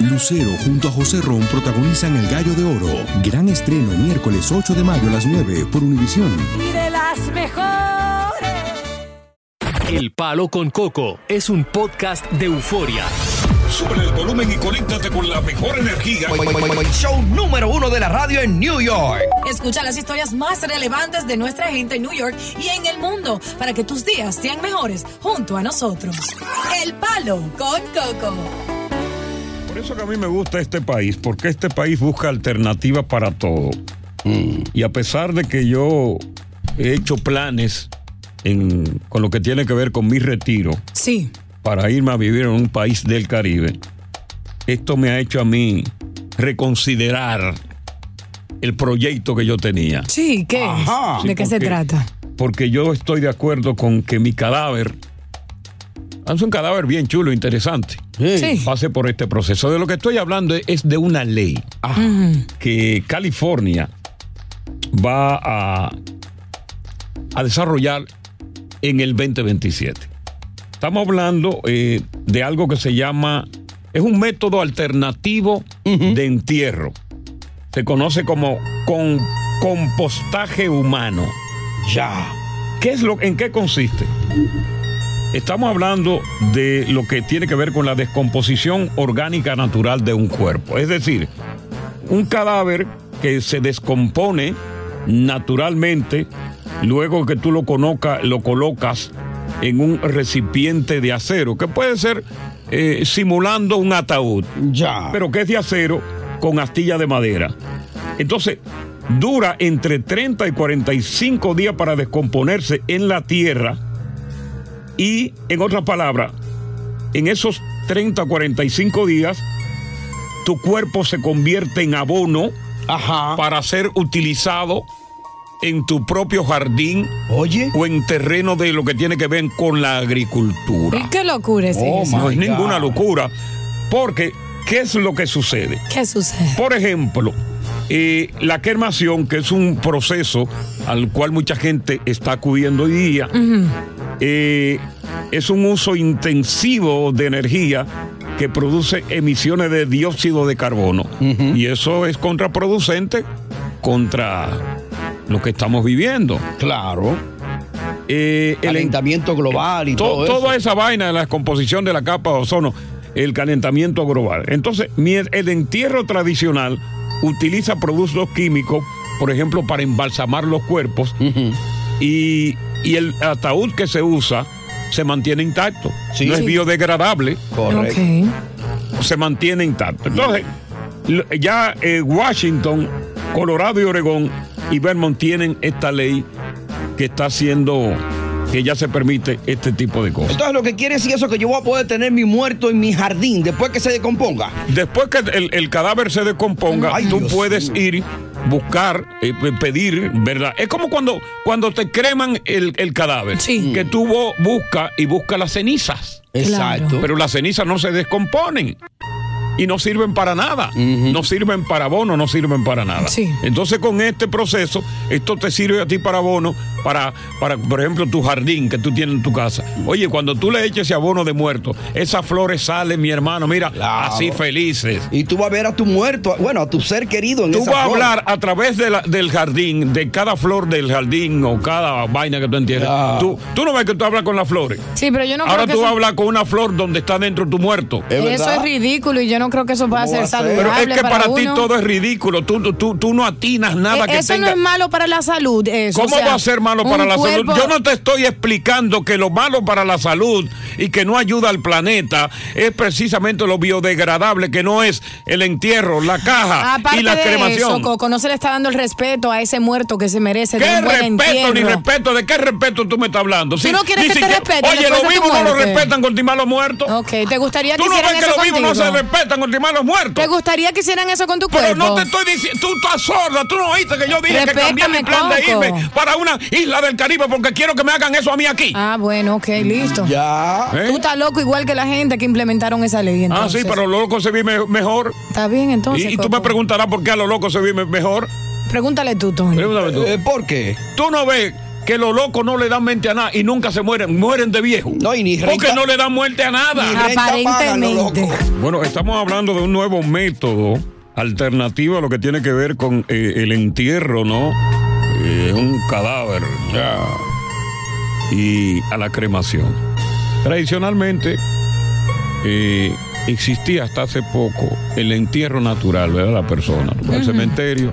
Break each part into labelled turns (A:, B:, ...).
A: Lucero junto a José Ron protagonizan El Gallo de Oro. Gran estreno miércoles 8 de mayo a las 9 por Univisión.
B: Y de las mejores.
C: El Palo con Coco es un podcast de euforia.
D: Sube el volumen y conéctate con la mejor energía.
E: Show número uno de la radio en New York.
B: Escucha las historias más relevantes de nuestra gente en New York y en el mundo para que tus días sean mejores junto a nosotros. El Palo con Coco.
D: Por eso que a mí me gusta este país, porque este país busca alternativas para todo. Y a pesar de que yo he hecho planes en- con lo que tiene que ver con mi retiro
B: Sí.
D: para irme a vivir en un país del Caribe, esto me ha hecho a mí reconsiderar el proyecto que yo tenía.
B: Sí, ¿qué
E: Ajá.
D: Sí,
B: ¿De qué se trata?
D: Porque yo estoy de acuerdo con que mi cadáver, es un cadáver bien chulo, interesante,
B: Sí.
D: pase por este proceso. De lo que estoy hablando es de una ley que California va a, a desarrollar en el 2027. Estamos hablando eh, de algo que se llama, es un método alternativo de entierro. Se conoce como con, compostaje humano.
E: Ya.
D: ¿Qué es lo, ¿En qué consiste? Estamos hablando de lo que tiene que ver con la descomposición orgánica natural de un cuerpo. Es decir, un cadáver que se descompone naturalmente luego que tú lo, conoca- lo colocas en un recipiente de acero, que puede ser eh, simulando un ataúd
E: Ya.
D: pero que es de acero con astilla de madera. Entonces, dura entre 30 y 45 días para descomponerse en la tierra y, en otras palabras, en esos 30 o 45 días, tu cuerpo se convierte en abono
E: Ajá.
D: para ser utilizado en tu propio jardín
E: Oye.
D: o en terreno de lo que tiene que ver con la agricultura.
B: ¿Y qué locura es
E: Oh,
B: eso?
D: No es ninguna locura, porque ¿qué es lo que sucede?
B: ¿Qué sucede?
D: Por ejemplo, eh, la quemación, que es un proceso al cual mucha gente está acudiendo hoy día, eh, es un uso intensivo de energía que produce emisiones de dióxido de carbono. Y eso es contraproducente contra lo que estamos viviendo.
E: Claro.
D: Eh, el en-
E: Calentamiento global y
D: to-
E: todo eso.
D: toda esa vaina de la descomposición de la capa de ozono, el calentamiento global. Entonces, el entierro tradicional utiliza productos químicos, por ejemplo, para embalsamar los cuerpos y, y el ataúd que se usa se mantiene intacto.
E: Sí.
D: no es biodegradable,
E: Correcto.
D: Se mantiene intacto. Entonces, ya eh, Washington, Colorado y Oregón y Vermont tienen esta ley que está haciendo que ya se permite este tipo de cosas.
E: Entonces lo que quiere decir eso que yo voy a poder tener mi muerto en mi jardín después que se decomponga.
D: Después que el, el cadáver se descomponga,
E: Ay,
D: tú
E: Dios
D: puedes ir, buscar, eh, pedir, ¿verdad? Es como cuando, cuando te creman el, el cadáver,
B: Sí.
D: que tú bo- buscas y buscas las cenizas,
E: Exacto.
D: pero las cenizas no se descomponen. Y no sirven para nada, no sirven para abono, no sirven para nada.
B: Sí.
D: Entonces con este proceso, esto te sirve a ti para abono, para, para, por ejemplo, tu jardín que tú tienes en tu casa. Oye, cuando tú le eches ese abono de muerto, esas flores salen, mi hermano, mira,
E: Claro.
D: así felices.
E: Y tú vas a ver a tu muerto, bueno, a tu ser querido en
D: Tú
E: esa
D: vas a hablar a través de la- del jardín, de cada flor del jardín o cada vaina que tú entiendes. Tú, tú no ves que tú hablas con las flores.
B: Sí, pero yo no
D: Ahora
B: creo que
D: tú
B: eso,
D: hablas con una flor donde está dentro tu muerto.
E: ¿Es
B: eso es ridículo y yo no creo que eso pueda
E: ¿Cómo
B: ser
E: va a ser?
B: saludable
D: Pero es que para, ti
B: uno.
D: todo es ridículo. Tú, tú, tú no atinas nada
B: Eh,
D: que
B: eso
D: tenga.
B: no es malo para la salud. Eso,
D: ¿Cómo
B: o sea,
D: va a ser malo para
B: un
D: la salud?
B: cuerpo-
D: Yo no te estoy explicando que lo malo para la salud y que no ayuda al planeta es precisamente lo biodegradable, que no es el entierro, la caja
B: Aparte
D: y la
B: de
D: cremación.
B: eso, Coco, no se le está dando el respeto a ese muerto que se merece de
D: ¿Qué
B: un buen
D: respeto ni
B: entierro.
D: respeto? ¿De qué respeto tú me estás hablando?
B: ¿Tú no quieres
D: ni
B: que te respeten
D: Oye, los
B: de
D: vivos no lo respetan con timar los muertos.
B: Ok, ¿te gustaría que
D: ¿Tú no
B: hicieran
D: ves que
B: eso
D: los vivos no se respetan con timar los muertos?
B: ¿Te gustaría que hicieran eso con tu
D: Pero
B: cuerpo?
D: no te estoy diciendo, tú estás sorda, tú no oíste que yo dije que cambié mi
B: Respétame,
D: plan de
B: Coco.
D: irme para una isla del Caribe porque quiero que me hagan eso a mí aquí.
B: Ah, bueno, ok, listo.
E: Ya.
D: ¿Eh?
B: Tú estás loco igual que la gente que implementaron esa ley.
D: Ah,
B: Entonces.
D: sí, pero los locos se viven mejor.
B: Está bien, entonces.
D: Y, y tú me preguntarás por qué a los locos se viven mejor.
B: Pregúntale tú, Tony.
D: Pregúntame tú.
E: Eh, ¿Por qué?
D: Tú no ves que los locos no le dan mente a nada y nunca se mueren, mueren de viejo.
E: No, y ni
D: Porque
E: renta-
D: no le dan muerte a nada.
E: Ni pagan
B: Aparentemente.
D: Bueno, estamos hablando de un nuevo método alternativo a lo que tiene que ver con eh, el entierro, ¿no? Eh, un cadáver. Y a la cremación. Tradicionalmente eh, existía hasta hace poco el entierro natural, ¿verdad? La persona. Vas al cementerio,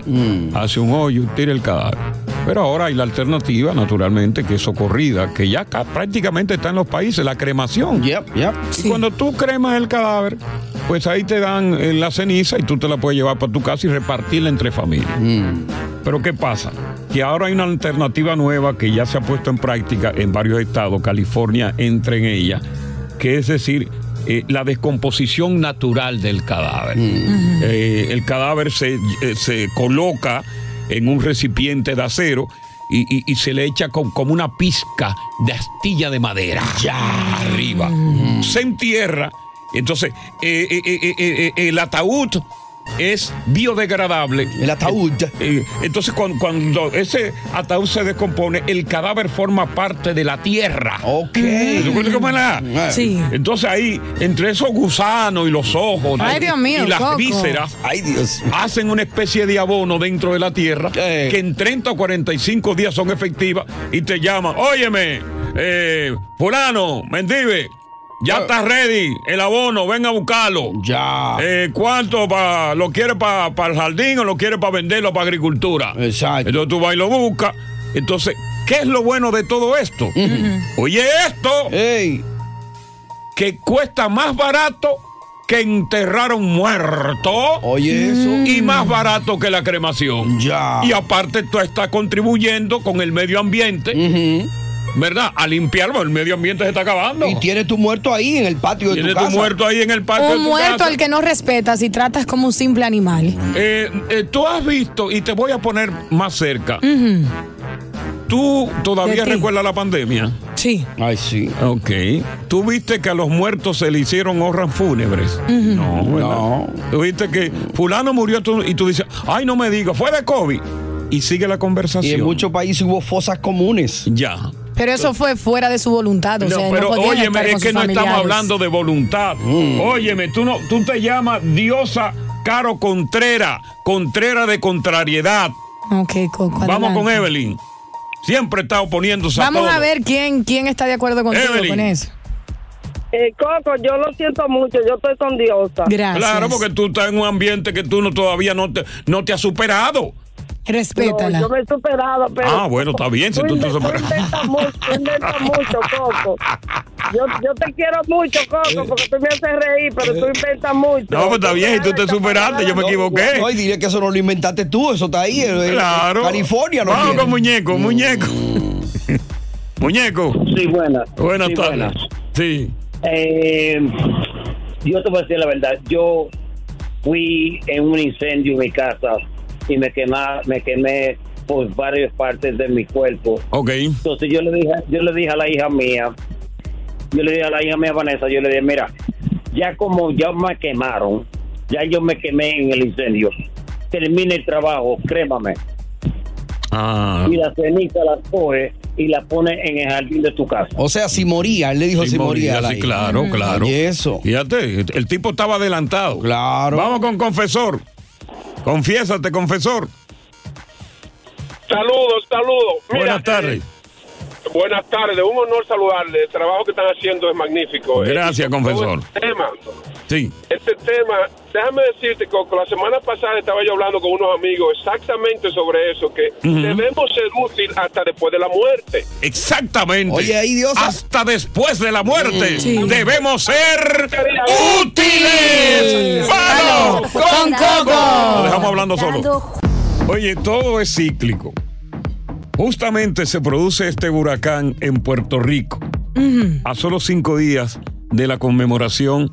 D: hace un hoyo, tira el cadáver. Pero ahora hay la alternativa, naturalmente, que es socorrida, que ya ca- prácticamente está en los países, la cremación.
E: Yep, yep.
D: Y Cuando tú cremas el cadáver, pues ahí te dan eh, la ceniza y tú te la puedes llevar para tu casa y repartirla entre familias. Pero ¿qué pasa? Que ahora hay una alternativa nueva que ya se ha puesto en práctica en varios estados, California entre en ella, que es decir, eh, la descomposición natural del cadáver. Eh, el cadáver se, eh, se coloca en un recipiente de acero y, y- y se le echa con- como una pizca de astilla de madera. Ya. Arriba. Se entierra. Entonces, el ataúd es biodegradable.
E: El ataúd.
D: Eh, entonces, cuando, cuando ese ataúd se descompone, el cadáver forma parte de la tierra.
E: Ok.
D: ¿Tú conoces cómo es la-
B: Sí.
D: Entonces ahí, entre esos gusanos y los ojos
B: Ay, Dios mío,
D: y las
B: Coco.
D: vísceras,
E: Ay, Dios.
D: hacen una especie de abono dentro de la tierra
E: Eh.
D: que en 30 o 45 días son efectivas y te llaman, óyeme, eh, fulano, mendive, ya
E: Eh.
D: está ready el abono, ven a buscarlo.
E: Ya.
D: Eh, ¿Cuánto pa- lo quiere para el jardín o lo quiere para venderlo para agricultura?
E: Exacto.
D: Entonces tú vas y lo buscas. Entonces, ¿qué es lo bueno de todo esto? Oye, esto
E: Ey.
D: que cuesta más barato que enterrar a un muerto
E: Oye, eso.
D: y más barato que la cremación.
E: Ya.
D: Y aparte tú estás contribuyendo con el medio ambiente. ¿Verdad? A limpiarlo, el medio ambiente se está acabando.
E: Y tienes tu muerto ahí en el patio de
D: Tienes
E: tu
D: tu
E: casa.
D: muerto ahí en el parque de
B: Un
D: tu
B: muerto
D: casa.
B: al que no respetas y tratas como un simple animal.
D: Eh, eh, tú has visto, y te voy a poner más cerca, ¿tú todavía recuerdas la pandemia?
B: Sí.
E: Ay, sí.
D: Ok. ¿Tú viste que a los muertos se le hicieron honras fúnebres? No, ¿verdad?
E: No.
D: ¿Tú viste que fulano murió tú- y tú dices, ay, no me digas, fue de COVID? Y sigue la
E: Y
D: conversación.
E: en muchos países hubo fosas comunes.
D: Ya.
B: Pero eso fue fuera de su voluntad. O
D: No,
B: sea,
D: pero
B: no podían
D: óyeme,
B: estar
D: es que
B: sus
D: no estamos hablando de voluntad. Óyeme, tú no, tú te llamas diosa Caro Contrera, Contrera de contrariedad.
B: Ok, Coco.
D: Vamos
B: adelante.
D: con Evelyn. Siempre está oponiéndose a
B: Vamos a ver quién, quién está de acuerdo contigo
D: Evelyn.
B: con eso.
F: Eh, Coco, yo lo siento mucho, yo estoy con Diosa.
B: Gracias.
D: Claro, porque tú estás en un ambiente que tú no todavía no te, no te has superado.
B: Respétala.
F: No, yo me he superado, pero...
D: Ah, bueno, está bien, si tú te
F: inven-
D: superas.
F: inventas mucho, tú inventas mucho, Coco. Yo, yo te quiero mucho, Coco, porque tú me haces reír, pero tú inventas mucho.
D: No, pues está bien, si tú te superaste, yo me equivoqué.
E: No, y diré que eso no lo inventaste tú, eso está ahí. en- en
D: Claro.
E: California lo
D: Vamos
E: tiene.
D: con muñeco, muñeco. muñeco.
G: Sí, buenas.
D: Buenas
G: Sí,
D: tardes.
G: buenas.
D: Sí.
G: Eh, yo te voy a decir la verdad. Yo fui en un incendio en mi casa y me quema, me quemé por varias partes de mi cuerpo.
D: Ok.
G: Entonces yo le dije, yo le dije a la hija mía, yo le dije a la hija mía Vanessa, yo le dije, mira, ya como ya me quemaron, ya yo me quemé en el incendio. Termine el trabajo, crémame.
D: Ah.
G: Y la ceniza la coge y la pone en el jardín de tu casa.
E: O sea, si moría, él le dijo si moría.
D: sí,
E: hija.
D: claro, claro.
E: Y eso.
D: Fíjate, el tipo estaba adelantado.
E: Claro.
D: Vamos con confesor. Confiésate, confesor.
H: Saludos, saludos.
D: Buenas tardes.
H: eh, buenas tardes, un honor saludarle. El trabajo que están haciendo es magnífico.
D: Gracias,
H: Eh,
D: confesor.
H: Este tema,
D: Sí.
H: este tema, déjame decirte, Coco, la semana pasada estaba yo hablando con unos amigos exactamente sobre eso, que debemos ser útil hasta después de la muerte.
D: Exactamente.
E: Oye, ahí, Diosa.
D: Hasta después de la muerte
B: Sí.
D: debemos ser útiles. ¡Vamos!
B: con
D: Lo
B: Coco.
D: dejamos hablando solo. Oye, todo es cíclico. Justamente se produce este huracán en Puerto Rico. A solo cinco días de la conmemoración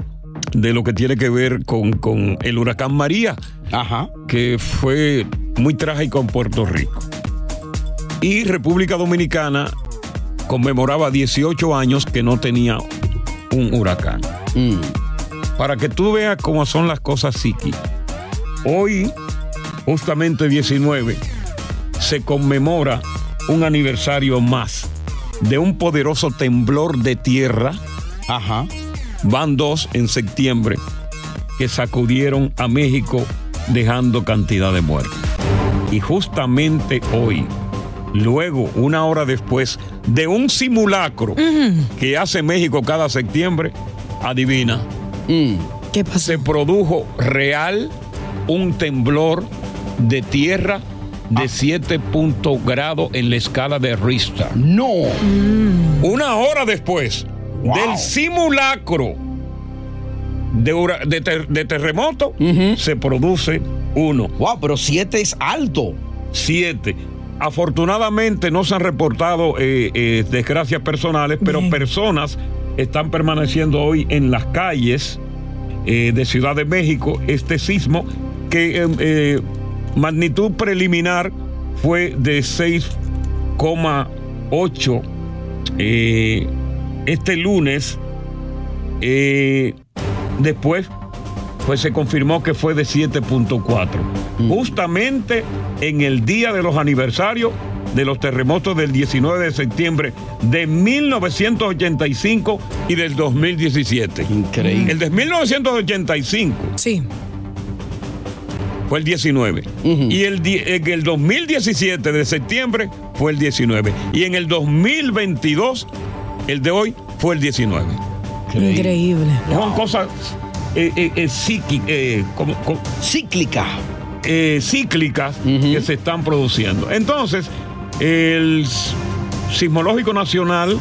D: de lo que tiene que ver con, con el huracán María
E: Ajá.
D: que fue muy trágico en Puerto Rico. Y República Dominicana conmemoraba 18 años que no tenía un huracán.
E: Mm.
D: Para que tú veas cómo son las cosas psíquicas. Hoy, justamente 19, se conmemora un aniversario más de un poderoso temblor de tierra.
E: Ajá.
D: Van dos en septiembre que sacudieron a México dejando cantidad de muertos. Y justamente hoy, luego, una hora después de un simulacro que hace México cada septiembre, adivina,
B: ¿Qué pasó?
D: se produjo real un temblor de tierra de 7 puntos grados en la escala de Richter.
E: No.
D: Una hora después
E: Wow.
D: del simulacro de, hura- de ter- de terremoto, se produce uno.
E: Wow, pero siete es alto.
D: Siete. Afortunadamente no se han reportado eh, eh, desgracias personales, pero
B: Bien.
D: personas están permaneciendo hoy en las calles eh, de Ciudad de México. Este sismo, que eh, eh, magnitud preliminar fue de 6,8 eh, este lunes. eh, después pues se confirmó que fue de 7.4. Justamente en el día de los aniversarios de los terremotos del 19 de septiembre de 1985 y del 2017.
E: Increíble.
D: El de 1985
B: Sí.
D: Fue el 19. Y el, en el 2017 de septiembre fue el 19. Y en el 2022, el de hoy, fue el 19.
B: Increíble.
D: Son cosas eh, eh, eh, eh, como- como-
E: Cíclica.
D: eh, cíclicas que se están produciendo. Entonces, el Sismológico Nacional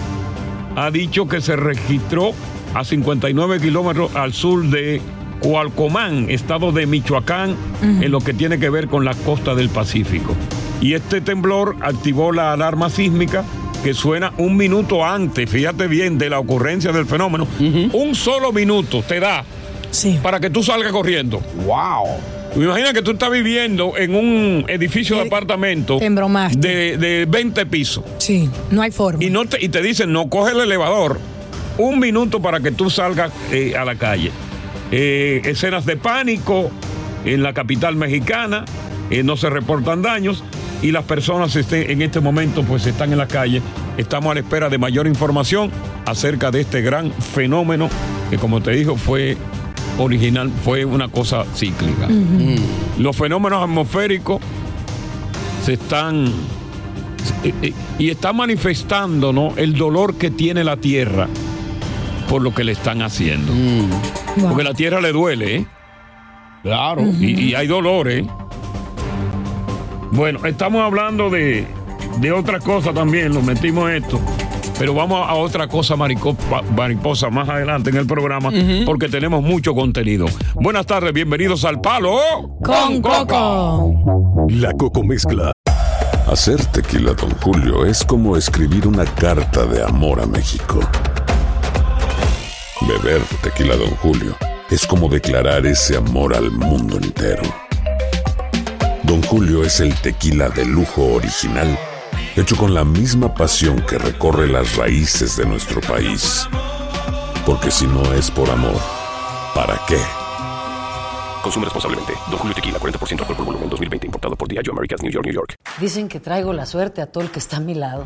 D: ha dicho que se registró a 59 kilómetros al sur de Cualcomán, estado de Michoacán, en lo que tiene que ver con la costa del Pacífico. Y este temblor activó la alarma sísmica que suena un minuto antes, fíjate bien, de la ocurrencia del fenómeno. Un solo minuto te da
B: Sí.
D: para que tú salgas corriendo.
E: Wow.
D: Imagina que tú estás viviendo en un edificio de
B: Eh,
D: apartamento de, de 20 pisos
B: Sí. No hay forma.
D: y, no te, y te dicen no coge el elevador. Un minuto para que tú salgas eh, a la calle. Eh, escenas de pánico en la capital mexicana, eh, no se reportan daños y las personas este- en este momento pues están en la calle. Estamos a la espera de mayor información acerca de este gran fenómeno que como te digo fue original, fue una cosa cíclica. Los fenómenos atmosféricos se están eh, y está manifestando ¿no? el dolor que tiene la tierra por lo que le están haciendo.
B: Wow.
D: Porque la tierra le duele, ¿eh?
E: Claro.
D: y, y hay dolor, ¿eh? Bueno, estamos hablando de, de otra cosa también, lo metimos en esto. Pero vamos a otra cosa mariposa más adelante en el programa porque tenemos mucho contenido. Buenas tardes, bienvenidos al Palo
B: Con Coco.
A: La Coco Mezcla.
I: Hacer tequila, Don Julio, es como escribir una carta de amor a México. Beber tequila, Don Julio, es como declarar ese amor al mundo entero. Don Julio es el tequila de lujo original, hecho con la misma pasión que recorre las raíces de nuestro país. Porque si no es por amor, ¿para qué?
C: Consume responsablemente. Don Julio Tequila, 40% alcohol por volumen, 2020. Importado por Diageo Americas, New York, New York.
J: Dicen que traigo la suerte a todo el que está a mi lado.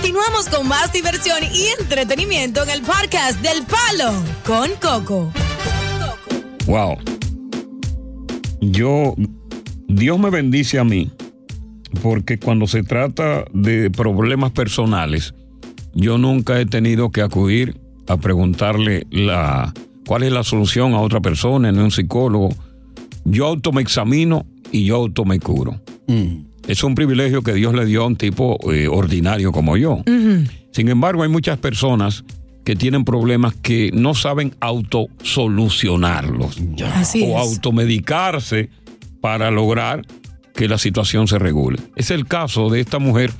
B: Continuamos con más diversión y entretenimiento en el podcast del Palo con Coco.
D: Wow. Yo, Dios me bendice a mí, porque cuando se trata de problemas personales, yo nunca he tenido que acudir a preguntarle la, cuál es la solución a otra persona, no un psicólogo. Yo auto me examino y yo auto me curo. Es un privilegio que Dios le dio a un tipo eh, ordinario como yo. Sin embargo, hay muchas personas que tienen problemas que no saben autosolucionarlos
B: Así
D: o
B: es.
D: automedicarse para lograr que la situación se regule. Es el caso de esta mujer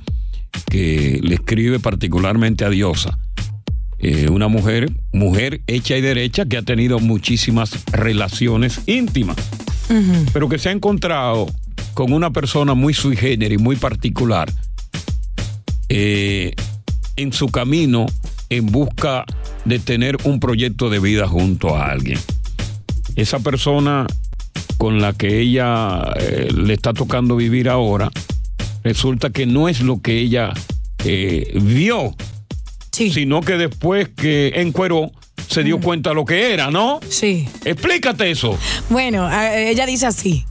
D: que le escribe particularmente a Diosa. Eh, una mujer, mujer hecha y derecha, que ha tenido muchísimas relaciones íntimas, pero que se ha encontrado con una persona muy sui generis, muy particular, eh, en su camino en busca de tener un proyecto de vida junto a alguien. Esa persona con la que ella eh, le está tocando vivir ahora, resulta que no es lo que ella eh, vio, sino que después que encueró, se dio cuenta lo que era, ¿no?
B: Sí.
D: Explícate eso.
B: Bueno, ella dice así.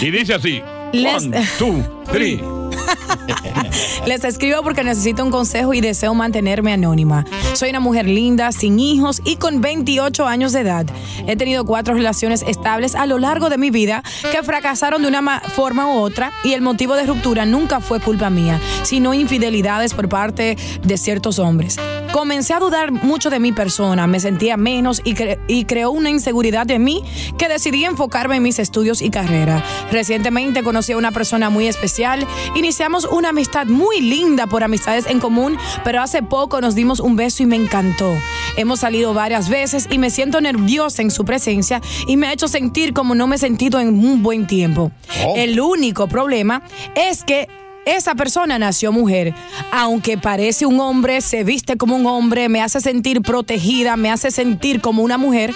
D: Y dice así.
B: Les-
D: One, two, three.
B: Les escribo porque necesito un consejo y deseo mantenerme anónima. Soy una mujer linda, sin hijos y con 28 años de edad. He tenido cuatro relaciones estables a lo largo de mi vida que fracasaron de una ma- forma u otra y el motivo de ruptura nunca fue culpa mía, sino infidelidades por parte de ciertos hombres. Comencé a dudar mucho de mi persona, me sentía menos y, cre- y creó una inseguridad de mí que decidí enfocarme en mis estudios y carrera. Recientemente conocí a una persona muy especial, iniciamos una amistad muy linda por amistades en común, pero hace poco nos dimos un beso y me encantó. Hemos salido varias veces y me siento nerviosa en su presencia y me ha hecho sentir como no me he sentido en un buen tiempo. El único problema es que esa persona nació mujer. Aunque parece un hombre, se viste como un hombre, me hace sentir protegida, me hace sentir como una mujer.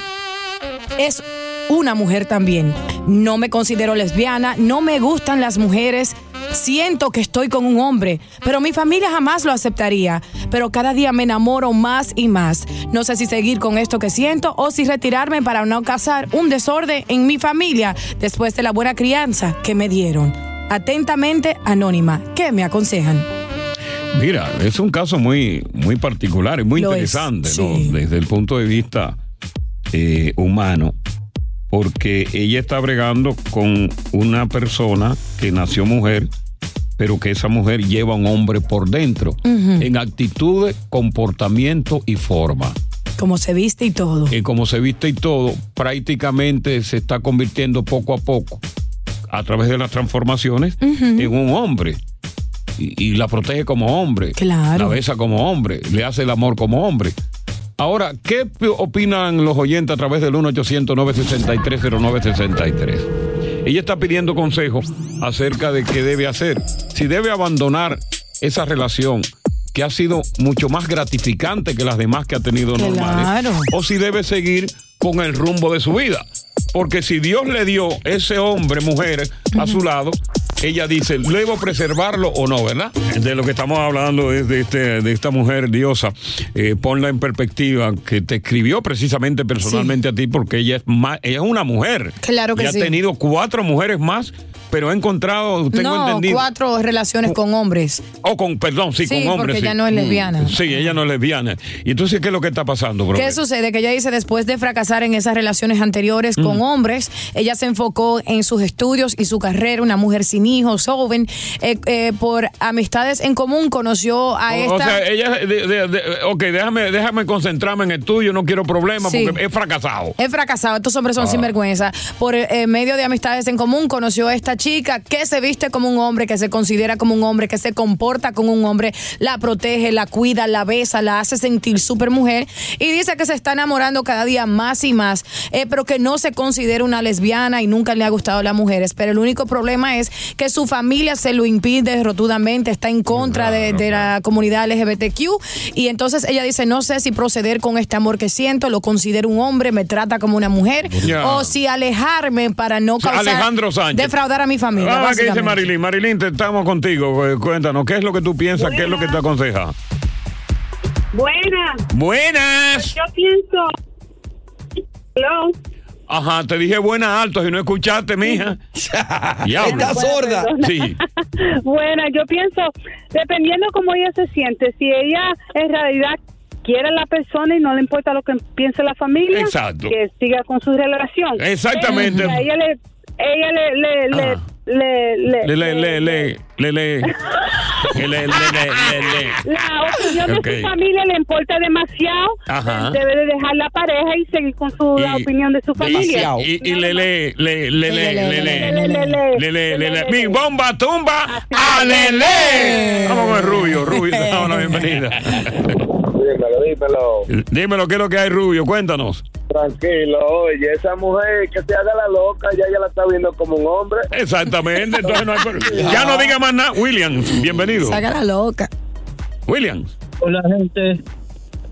B: Es una mujer también. No me considero lesbiana, no me gustan las mujeres. Siento que estoy con un hombre, pero mi familia jamás lo aceptaría. Pero cada día me enamoro más y más. No sé si seguir con esto que siento o si retirarme para no causar un desorden en mi familia después de la buena crianza que me dieron. Atentamente, Anónima. ¿Qué me aconsejan?
D: Mira, es un caso muy, muy particular y muy
B: Lo es,
D: interesante, ¿no? Desde el punto de vista eh, humano, porque ella está bregando con una persona que nació mujer, pero que esa mujer lleva a un hombre por dentro, en actitudes, comportamiento y forma.
B: Como se viste y todo.
D: Y como se viste y todo, prácticamente se está convirtiendo poco a poco, a través de las transformaciones, en un hombre. Y, y la protege como hombre.
B: Claro.
D: La besa como hombre. Le hace el amor como hombre. Ahora, ¿qué opinan los oyentes a través del 1-800-963-0963? Ella está pidiendo consejos acerca de qué debe hacer. Si debe abandonar esa relación que ha sido mucho más gratificante que las demás que ha tenido normales.
B: Claro.
D: O si debe seguir con el rumbo de su vida. Porque si Dios le dio ese hombre, mujer, a su lado, ella dice, ¿debo preservarlo o no, verdad? De lo que estamos hablando es de, este, de esta mujer diosa. Eh, ponla en perspectiva, que te escribió precisamente personalmente a ti porque ella es, más, ella es una mujer.
B: Claro que
D: y ha
B: sí.
D: tenido cuatro mujeres más, pero ha encontrado, tengo
B: no,
D: entendido.
B: cuatro relaciones con hombres.
D: O con, perdón, sí,
B: Sí,
D: con hombres.
B: porque
D: sí.
B: ella no es
D: Mm.
B: lesbiana.
D: Sí, ella no es lesbiana. Y entonces, ¿qué es lo que está pasando, bro?
B: ¿Qué sucede? Que ella dice, después de fracasar en esas relaciones anteriores con
D: Mm.
B: hombres, ella se enfocó en sus estudios y su carrera, una mujer sin hijos, joven, eh, eh, por amistades en común conoció a
D: O-
B: esta...
D: O sea, ella, de- de- de- ok, déjame, déjame concentrarme en el tuyo, no quiero problemas
B: Sí.
D: porque he fracasado.
B: He fracasado, estos hombres son
D: Ah.
B: sinvergüenza. Por eh, medio de amistades en común conoció a esta chica que se viste como un hombre, que se considera como un hombre, que se comporta como un hombre, la protege, la cuida, la besa, la hace sentir súper mujer y dice que se está enamorando cada día más y más, eh, pero que no se considera una lesbiana y nunca le ha gustado a las mujeres. Pero el único problema es que su familia se lo impide rotundamente, está en contra de, de la comunidad LGBTQ y entonces ella dice, no sé si proceder con este amor que siento, lo considero un hombre, me trata como una mujer o si alejarme para no causar,
D: Alejandro Sánchez.
B: defraudar a mi familia.
D: Ah, ¿qué dice. Marilyn? Marilyn, te estamos contigo. Eh, Cuéntanos, ¿qué es lo que tú piensas? ¿Qué es lo que te aconseja?
K: Buenas.
D: Buenas.
K: Yo pienso. Hello.
D: Ajá, te dije buenas altos y no escuchaste, mija. Diablo. Sí.
K: Bueno, yo pienso, dependiendo cómo ella se siente, si ella en realidad quiere a la persona y no le importa lo que piense la familia,
D: Exacto.
K: que siga con su relación.
D: Exactamente.
K: Si a ella le, ella le, le, le-
D: Ah.
K: le, le,
D: Le, le, le, le, le, le. Le, le, le, le, le, le.
K: la opinión de su familia le importa demasiado.
D: Ajá.
K: Debe de dejar la pareja y seguir con su, la opinión de su familia.
D: Y, y le, le, le, le, le, le, le,
K: le,
D: le,
K: le,
D: le, le, le. Mi bomba tumba, alele. Vamos con el Rubio, Rubio, te damos la bienvenida.
L: Dímelo, dímelo.
D: Dímelo, ¿qué es lo que hay, Rubio? Cuéntanos.
L: Tranquilo, oye, esa mujer que se haga la loca, ya ya la está viendo como un hombre.
D: Exactamente, entonces no hay problema. Ya no diga más nada. Williams, bienvenido.
B: Saca la loca.
D: Williams.
M: Hola, gente.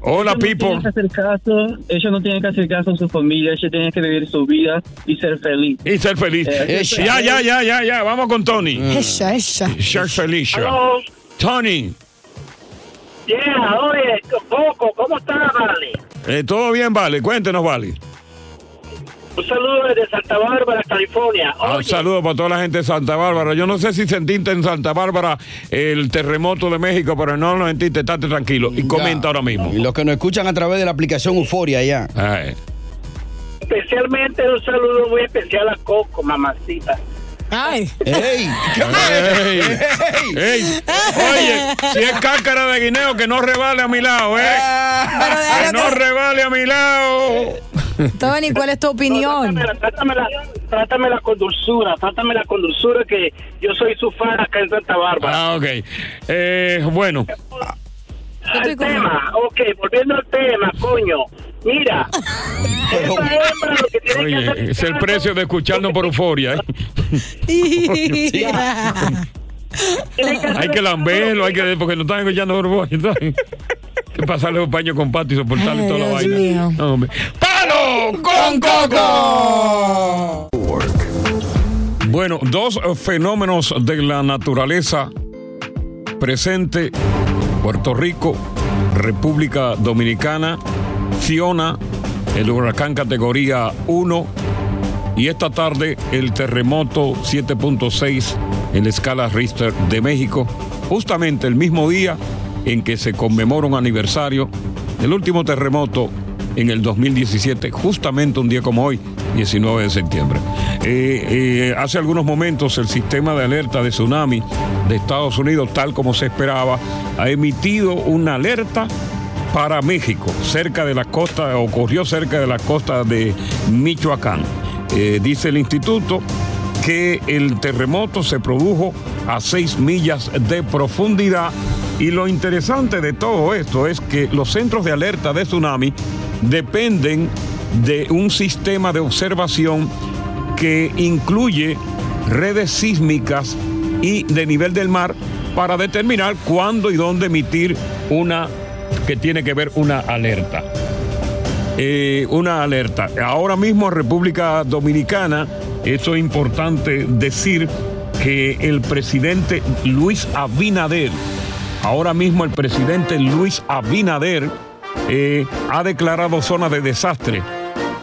D: Hola,
M: Ellos no
D: people.
M: tienen que hacer caso, ellos no tienen que hacer caso a su familia, ellos tienen que vivir su vida y ser feliz.
D: Y ser feliz.
M: Eh,
D: Ya, ya, ya, ya, ya. Vamos con Tony.
B: Esa, esa.
D: Ser feliz. Tony,
N: Yeah, oye, Coco, ¿cómo estás, Vale?
D: eh, todo bien, vale. Cuéntenos, vale.
N: Un saludo desde Santa Bárbara, California.
D: Un Ah, saludo para toda la gente de Santa Bárbara. Yo no sé si sentiste en Santa Bárbara el terremoto de México, pero no lo sentiste. Estate tranquilo y comenta ahora mismo.
E: Y los que nos escuchan a través de la aplicación Euforia ya.
N: Especialmente un saludo muy especial a Coco, mamacita.
B: Ay.
E: ¡Ey!
D: Ey, ey. Oye, si es cáscara de guineo, que no rebale a mi lado, ¿eh? Que no rebale a mi lado.
B: Tony, ¿cuál es tu opinión?
N: Trátamela, trátamela, trátamela con dulzura, trátamela con dulzura que yo soy su fan acá en Santa Bárbara.
D: Ah, ok. Eh, bueno,
N: Al tema, ok, volviendo al tema, coño. Mira, esa hembra lo que tiene que hacer
D: oye, es el precio de escucharnos por euforia. ¿eh? hay que lamberlo, hay que, porque no están escuchando por euforia. que pasarle un paño con pato y soportarle
B: Ay,
D: toda la vaina.
B: mío.
D: No, hombre. ¡Palo con coco! Bueno, dos fenómenos de la naturaleza presente, Puerto Rico, República Dominicana, Fiona, el huracán categoría 1 y esta tarde el terremoto 7.6 en la escala Richter de México, justamente el mismo día en que se conmemora un aniversario del último terremoto en el 2017, justamente un día como hoy, 19 de septiembre. Eh, eh, hace algunos momentos el sistema de alerta de tsunami de Estados Unidos, tal como se esperaba, ha emitido una alerta para México, cerca de la costa, ocurrió cerca de la costa de Michoacán. Eh, dice el instituto que el terremoto se produjo a 6 millas de profundidad y lo interesante de todo esto es que los centros de alerta de tsunami dependen de un sistema de observación que incluye redes sísmicas y de nivel del mar para determinar cuándo y dónde emitir una que tiene que ver una alerta. Eh, una alerta. Ahora mismo República Dominicana, eso es importante decir que el presidente Luis Abinader, ahora mismo el presidente Luis Abinader eh, ha declarado zona de desastre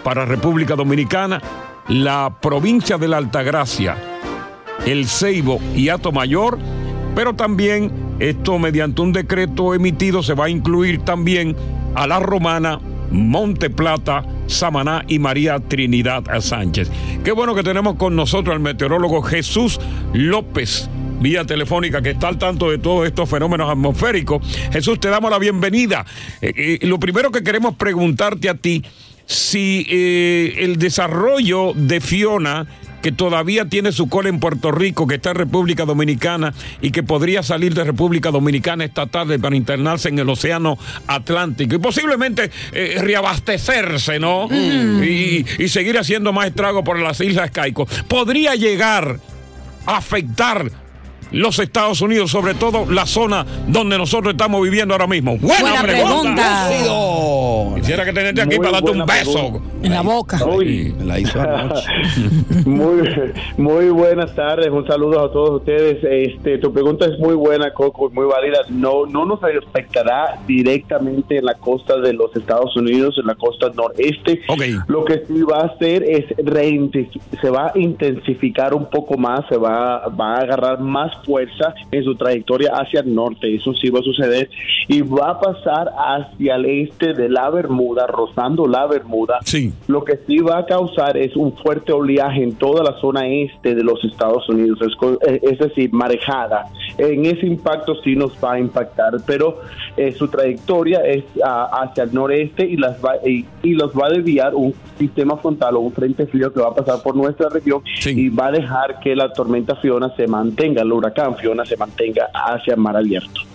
D: para República Dominicana la provincia de la Altagracia, el Ceibo y Ato Mayor, pero también esto mediante un decreto emitido se va a incluir también a La Romana, Monte Plata, Samaná y María Trinidad Sánchez. Qué bueno que tenemos con nosotros al meteorólogo Jesús López, vía telefónica, que está al tanto de todos estos fenómenos atmosféricos. Jesús, te damos la bienvenida. Eh, eh, lo primero que queremos preguntarte a ti, si eh, el desarrollo de Fiona que todavía tiene su cola en Puerto Rico, que está en República Dominicana y que podría salir de República Dominicana esta tarde para internarse en el Océano Atlántico y posiblemente eh, reabastecerse, ¿no? Y, y seguir haciendo más estrago por las Islas Caicos. Podría llegar a afectar los Estados Unidos, sobre todo la zona donde nosotros estamos viviendo ahora mismo. Buena,
B: Buena pregunta.
D: Quisiera que tenerte aquí
L: Muy
D: para darte un beso.
L: pregunta.
B: En la boca.
L: Uy.
E: La hizo anoche.
L: muy, muy buenas tardes, un saludo a todos ustedes. Este, tu pregunta es muy buena, Coco, muy válida. No, no nos afectará directamente en la costa de los Estados Unidos, en la costa noreste. Lo que sí va a hacer es se va a intensificar un poco más, se va, va a agarrar más fuerza en su trayectoria hacia el norte. Eso sí va a suceder y va a pasar hacia el este de la Bermuda, rozando la Bermuda.
D: Sí.
L: Lo que sí va a causar es un fuerte oleaje en toda la zona este de los Estados Unidos, es, eh, es decir, marejada. En ese impacto sí nos va a impactar, pero eh, su trayectoria es ah, hacia el noreste y, las va, y, y los va a desviar un sistema frontal o un frente frío que va a pasar por nuestra región y va a dejar que la tormenta Fiona se mantenga, el huracán Fiona se mantenga hacia mar abierto.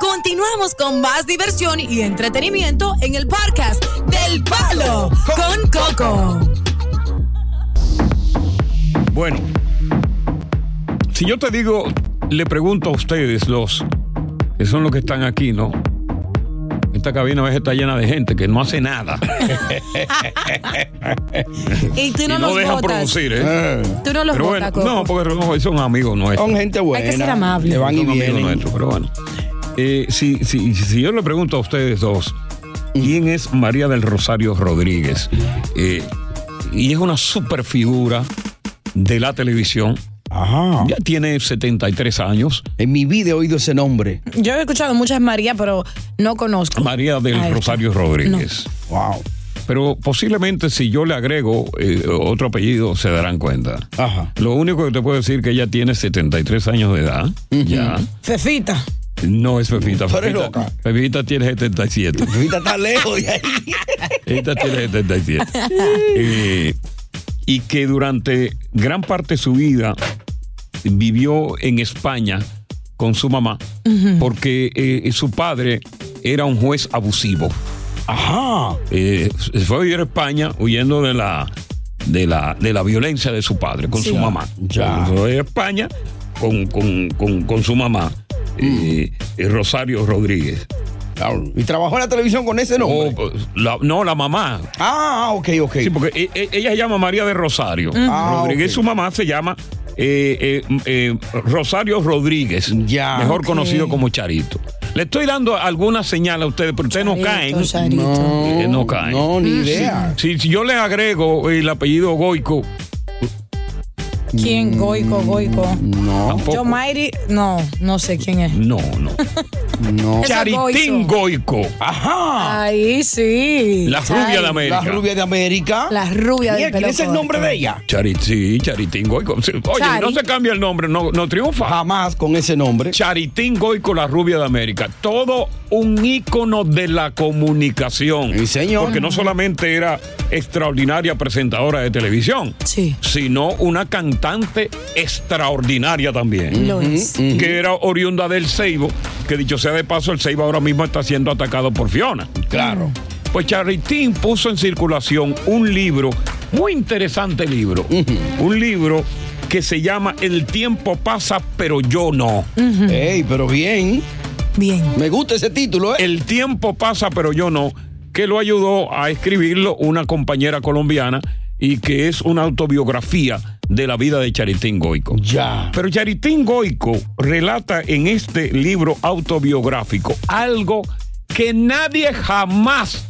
B: Continuamos con más diversión y entretenimiento en el podcast del Palo con Coco.
D: Bueno, si yo te digo, le pregunto a ustedes, los que son los que están aquí, ¿no? Esta cabina a veces está llena de gente que no hace nada.
B: Y tú no
D: no
B: los
D: dejan
B: votas.
D: producir, ¿eh?
B: Tú no los
D: Pero
B: votas,
D: bueno,
B: Coco.
D: no, porque son amigos nuestros.
E: Son gente buena.
B: Hay que ser amable.
E: Que van y
D: Son amigos
E: vienen.
D: nuestros, pero bueno. Eh, si, si, si yo le pregunto a ustedes dos, ¿quién es María del Rosario Rodríguez? Eh, y es una super figura de la televisión.
E: Ajá.
D: Ya tiene 73 años.
E: En mi vida he oído ese nombre.
B: Yo he escuchado muchas María, pero no conozco.
D: María del
B: A esta.
D: Rosario Rodríguez.
E: Wow.
D: Pero posiblemente si yo le agrego eh, otro apellido se darán cuenta.
E: Ajá.
D: Lo único que te puedo decir que ella tiene 73 años de edad. Ya.
B: Fefita.
D: No es.
E: Tú eres
D: Fefita,
E: loca.
D: Fefita tiene 77.
E: Ahorita está lejos de ahí.
D: Esta tiene 77. Eh, y que durante gran parte de su vida vivió en España con su mamá porque eh, su padre era un juez abusivo.
E: Ajá.
D: Eh, se fue a vivir a España huyendo de la, de la, de la violencia de su padre con
E: Sí.
D: su mamá.
E: Ya.
D: Fue a España con, con, con, con su mamá, eh, Rosario Rodríguez.
E: Y trabajó en la televisión con ese nombre.
D: Oh, pues, la- no, la mamá.
E: Ah, ok, ok.
D: Sí, porque e- e- ella se llama María de Rosario.
E: Ah,
D: Rodríguez,
E: ok.
D: su mamá se llama eh, eh, eh, Rosario Rodríguez,
E: Ya.
D: mejor conocido como Charito. Le estoy dando alguna señal a ustedes, pero ustedes no caen.
B: Charito.
D: Eh, no caen.
E: No, ni idea.
D: Si, si yo le agrego el apellido Goico,
B: ¿Quién? Goico, Goico.
E: No.
D: tampoco.
B: Yo, Mayri, no, no sé quién es.
D: No, no.
E: No.
D: Charitín Goico.
E: Ajá.
B: Ahí sí.
D: La rubia de
E: La
D: América.
E: rubia de América.
B: La rubia del
E: Mira, ¿Quién es el nombre de ella?
D: Charit, sí, Charitín Goico. Oye,
B: Chari.
D: no se cambia el nombre, no, no triunfa.
E: Jamás con ese nombre.
D: Charitín Goico, la rubia de América. Todo un ícono de la comunicación.
E: Sí, señor.
D: Porque no solamente era extraordinaria presentadora de televisión,
B: Sí.
D: sino una cantante extraordinaria también.
B: Lo es.
D: Que era oriunda del Ceibo, que dicho sea de paso, el Ceibo ahora mismo está siendo atacado por Fiona.
E: Claro.
D: Pues Charitín puso en circulación un libro, muy interesante libro, un libro que se llama El tiempo pasa, pero yo no.
E: Ey, pero bien.
B: Bien.
E: Me gusta ese título, ¿eh?
D: El tiempo pasa, pero yo no, que lo ayudó a escribirlo una compañera colombiana y que es una autobiografía de la vida de Charitín Goico.
E: Ya.
D: Pero Charitín Goico relata en este libro autobiográfico algo que nadie jamás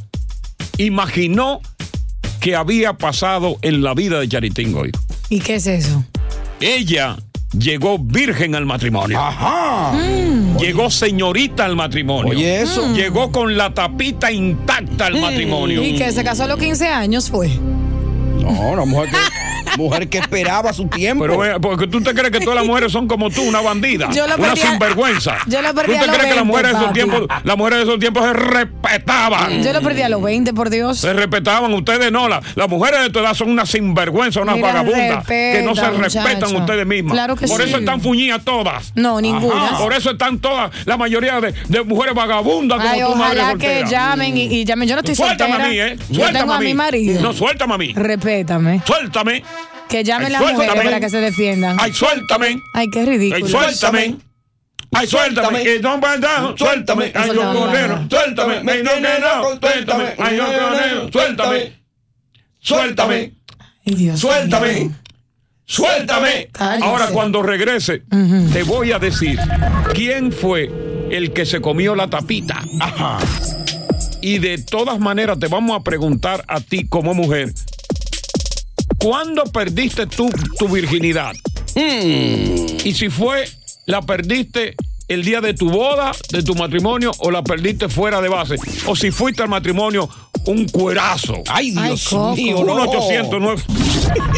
D: imaginó que había pasado en la vida de Charitín Goico.
B: ¿Y qué es eso?
D: ella llegó virgen al matrimonio.
E: Ajá.
D: Llegó señorita al matrimonio.
E: Oye, eso.
B: Mm.
D: Llegó con la tapita intacta al matrimonio.
B: Y que se casó a los 15 años fue.
E: No, una mujer que, mujer que esperaba su tiempo.
D: Pero porque tú te crees que todas las mujeres son como tú, una bandida,
B: Yo lo
D: una
B: perdí a-
D: sinvergüenza.
B: yo
D: ¿Tú
B: perdí
D: te
B: a los
D: crees que las
B: 20,
D: mujeres de esos tiempos, las mujeres de esos tiempos se respetaban?
B: Yo lo perdí a los 20, por Dios.
D: Se respetaban ustedes, no. la- las mujeres de tu edad son unas sinvergüenzas, unas
B: Mira,
D: vagabundas que no se
B: respeta,
D: respetan ustedes mismas.
B: Claro que
D: Por
B: sí.
D: eso están fuñidas todas.
B: No, ninguna.
D: Ajá, Por eso están todas, la mayoría de, de mujeres vagabundas como
B: Ay,
D: tu madre
B: que llamen y, y llamen. Yo no estoy
D: Suéltame
B: soltera.
D: a mí, ¿eh?
B: Yo
D: Suéltame
B: tengo
D: a
B: a
D: mí.
B: mi marido.
D: No, suéltame a mí.
B: Respétame.
D: Suéltame.
B: Que llamen
D: Ay,
B: las mujeres para que se defiendan.
D: Ay, suéltame.
B: Ay, qué ridículo.
D: Ay, suéltame. Ay, suéltame. Que no va a dar. Suéltame. Ay, no, conero. Suéltame. Ay, no. Suéltame. Ay, no, conero. Suéltame. Suéltame. Suéltame. Suéltame. Ahora, cuando regrese, te voy a decir quién fue el que se comió la tapita. Ajá. Y de todas maneras, te vamos a preguntar a ti como mujer. ¿Cuándo perdiste tú tu virginidad? Y si fue, la perdiste el día de tu boda, de tu matrimonio, o la perdiste fuera de base. O si fuiste al matrimonio, un cuerazo.
E: Ay,
B: Dios mío, no.
D: 1 800 9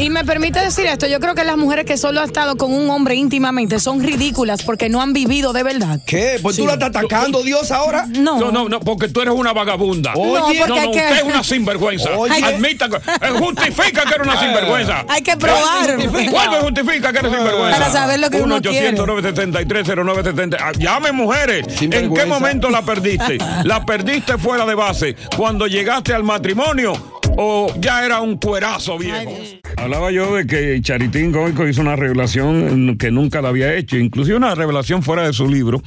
B: Y me permite decir esto, yo creo que las mujeres que solo han estado con un hombre íntimamente son ridículas porque no han vivido de verdad.
E: ¿Qué? Pues tú la estás atacando, Dios, ahora.
B: No.
D: No, no, no, porque tú eres una vagabunda.
E: Oye.
D: no, no,
B: que-
D: usted es una sinvergüenza.
E: Oye.
D: Admita, eh, justifica que eres una sinvergüenza.
B: Hay que probar.
D: ¿Cuándo justifica que eres sinvergüenza?
B: Para saber lo que uno
D: 1-800-973-0970. Ah, Llame, mujeres. ¿En qué momento la perdiste? ¿La perdiste fuera de base? ¿Cuando llegaste al matrimonio? ¿O ya era un cuerazo viejo? Hablaba yo de que Charitín Goico hizo una revelación que nunca la había hecho, inclusive una revelación fuera de su libro,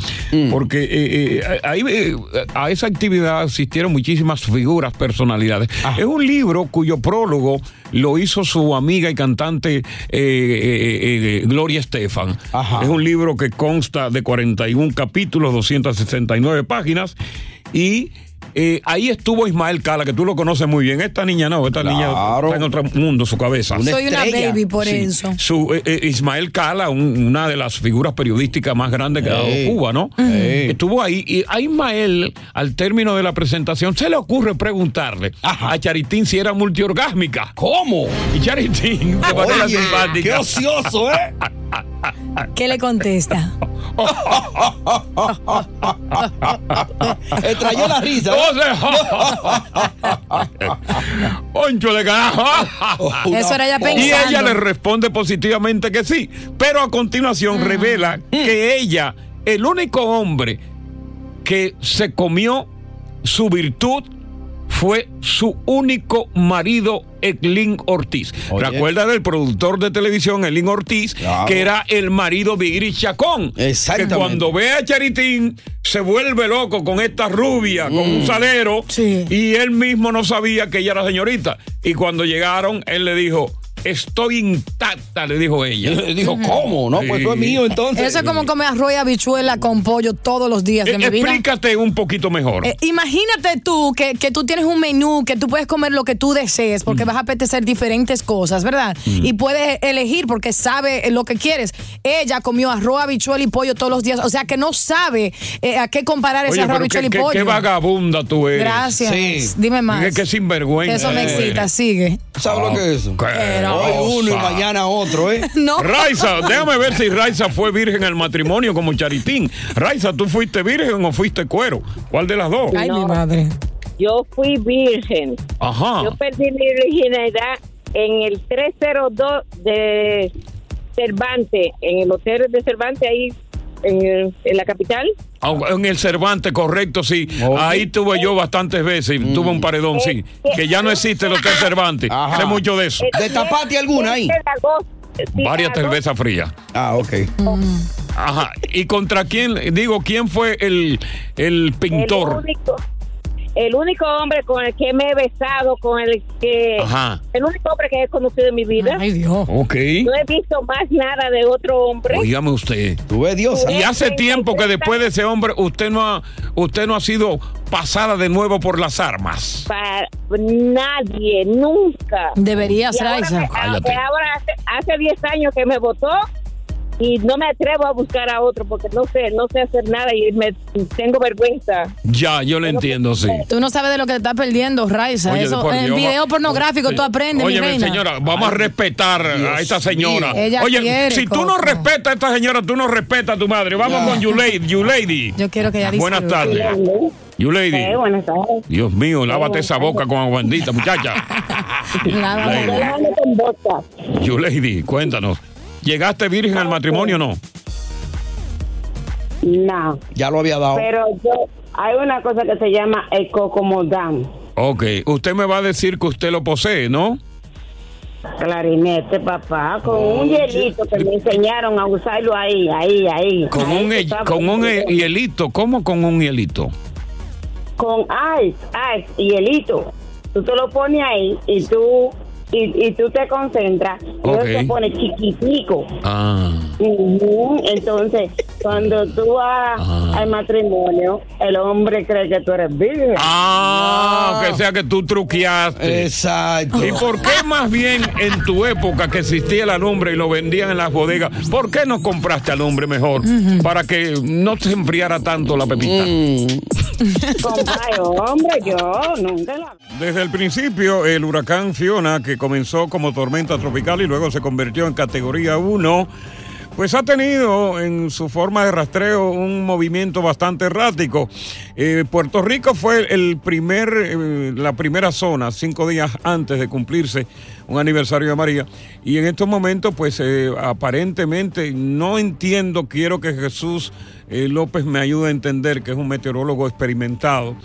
D: porque eh, eh, ahí, eh, a esa actividad asistieron muchísimas figuras, personalidades. Es un libro cuyo prólogo lo hizo su amiga y cantante eh, eh, eh, Gloria Estefan. Es un libro que consta de 41 capítulos, 269 páginas y... eh, ahí estuvo Ismael Cala, que tú lo conoces muy bien. Esta niña no, esta niña está en otro mundo, su cabeza.
B: Soy una baby por
D: Sí.
B: eso.
D: Su, eh, eh, Ismael Cala, un- una de las figuras periodísticas más grandes que ha dado. Cuba, ¿no?
E: Ey.
D: Estuvo ahí y a Ismael, al término de la presentación, se le ocurre preguntarle a Charitín si era multiorgásmica.
E: ¿Cómo?
D: Y Charitín, de manera
E: Oye,
D: simpática.
E: qué ocioso, ¿eh?
B: ¿Qué le contesta?
E: Extrayó la risa. ¿eh?
D: ¡Poncho de carajo!
B: Eso era ella
D: Y
B: pensando.
D: ella le responde positivamente que sí. Pero a continuación revela que ella, el único hombre que se comió su virtud fue su único marido, Eklin Ortiz.
E: Oye.
D: ¿Recuerda del productor de televisión, Eklin Ortiz,
E: Claro.
D: que era el marido de Iris Chacón? Que
E: Exactamente.
D: cuando ve a Charitín se vuelve loco con esta rubia, con un salero, y él mismo no sabía que ella era señorita. Y cuando llegaron, él le dijo, estoy intacta, le dijo ella.
E: Dijo, ¿cómo? No, pues eso es mío entonces.
B: Eso es como comer arroz y habichuela con pollo todos los días de
D: Eh,
B: mi vida.
D: Explícate un poquito mejor.
B: Eh, imagínate tú que, que tú tienes un menú, que tú puedes comer lo que tú desees, porque vas a apetecer diferentes cosas, ¿verdad? Y puedes elegir porque sabe lo que quieres. Ella comió arroz, habichuela y pollo todos los días, o sea que no sabe eh, a qué comparar ese
D: Oye,
B: arroz,
D: pero
B: habichuela y
D: qué-
B: pollo.
D: qué vagabunda tú eres.
B: Gracias. Dime más.
D: Qué, qué sinvergüenza.
B: Eso me excita, sigue.
E: ¿Sabes lo que es eso?
B: Pero-
E: Hoy uno y mañana otro, ¿eh?
B: No.
D: Raiza, déjame ver si Raiza fue virgen al matrimonio como Charitín. Raiza, ¿tú fuiste virgen o fuiste cuero? ¿Cuál de las dos?
B: Ay, mi madre.
F: Yo fui virgen.
D: Ajá.
F: Yo perdí mi virginidad en el 302 de Cervantes, en el hotel de Cervantes, ahí en, el- en la capital.
D: Ah, En el Cervantes, correcto, sí. Ahí tuve yo bastantes veces, tuve un paredón, sí. Que ya no existe el Hotel Cervantes.
E: Ajá.
D: Sé mucho de eso.
E: ¿De tapate alguna ahí?
D: Varias cervezas frías.
E: Ah, ok.
D: Ajá. ¿Y contra quién? Digo, ¿quién fue el, el
F: El
D: pintor?
F: único, el único hombre con el que me he besado, con el que...
D: Ajá.
F: El único hombre que he conocido en mi vida.
B: Ay, Dios.
D: Ok.
F: No he visto más nada de otro hombre.
D: Óigame usted.
E: Tú ves Dios.
D: Y hace tiempo que después de ese hombre usted no ha, usted no ha sido pasada de nuevo por las armas.
F: Para nadie, nunca.
B: Deberías,
F: Y ahora me-
D: Cállate.
F: Ahora hace, hace 10 años que me votó y no me atrevo a buscar a otro porque no sé, no sé hacer nada y me tengo vergüenza.
D: Ya, yo le entiendo, sí.
B: Tú no sabes de lo que te estás perdiendo, Raiza.
D: Oye,
B: Eso, en
D: Dios,
B: video
D: va-
B: pornográfico tú aprendes,
D: Oye,
B: mi reina.
D: señora, vamos a respetar a esta señora.
B: Ella
D: Oye,
B: quiere,
D: si tú no respetas a esta señora, tú no respetas a tu madre. Vamos
B: Ya.
D: con Yulady. Yulady.
B: Yo quiero que ella
D: Buenas
B: disfrute.
D: tardes. Yulady.
F: Eh, buenas tardes.
D: Dios mío, lávate esa boca con agua bendita, muchacha.
F: Lávame con vodka.
D: Yulady, cuéntanos. ¿Llegaste virgen al matrimonio o no?
O: No.
E: Ya lo había dado.
O: Pero yo, hay una cosa que se llama el cocomodán.
D: Ok, usted me va a decir que usted lo posee, ¿no?
O: Clarinete, papá, con
D: Oh,
O: un hielito que me enseñaron a usarlo ahí, ahí, ahí.
D: Con
O: Ahí
D: un, he- con un he- hielito. ¿Cómo con un hielito?
O: Con ice, ice, hielito. Tú te lo pones ahí y tú, y, y tú te concentras. Y
D: Ok.
O: eso se pone chiquitico.
D: Ah.
O: Entonces, cuando tú vas al matrimonio, el hombre cree que tú eres virgen.
D: Ah, que sea que tú truqueaste.
E: Exacto.
D: ¿Y por qué más bien en tu época que existía el alumbre y lo vendían en las bodegas, por qué no compraste alumbre mejor? Para que no se enfriara tanto la pepita.
O: Compadre, hombre, yo nunca la...
D: Desde el principio, el huracán Fiona, que comenzó como tormenta tropical y luego se convirtió en categoría 1, pues ha tenido en su forma de rastreo un movimiento bastante errático. Eh, Puerto Rico fue el primer, eh, la primera zona, cinco días antes de cumplirse un aniversario de María. Y en estos momentos, pues eh, aparentemente, no entiendo, quiero que Jesús López me ayude a entender, que es un meteorólogo experimentado.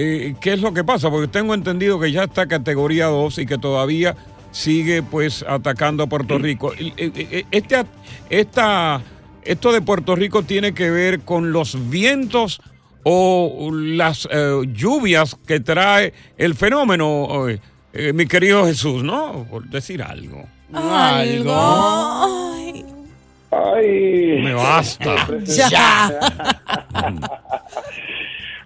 D: Eh, ¿Qué es lo que pasa? Porque tengo entendido que ya está categoría 2 y que todavía sigue pues atacando a Puerto Rico. Eh, eh, Este, esta, esto de Puerto Rico tiene que ver con los vientos o las eh, lluvias que trae el fenómeno, eh, eh, mi querido Jesús, ¿no? Por decir algo.
B: Algo.
L: Ay.
D: Me basta.
B: Ya.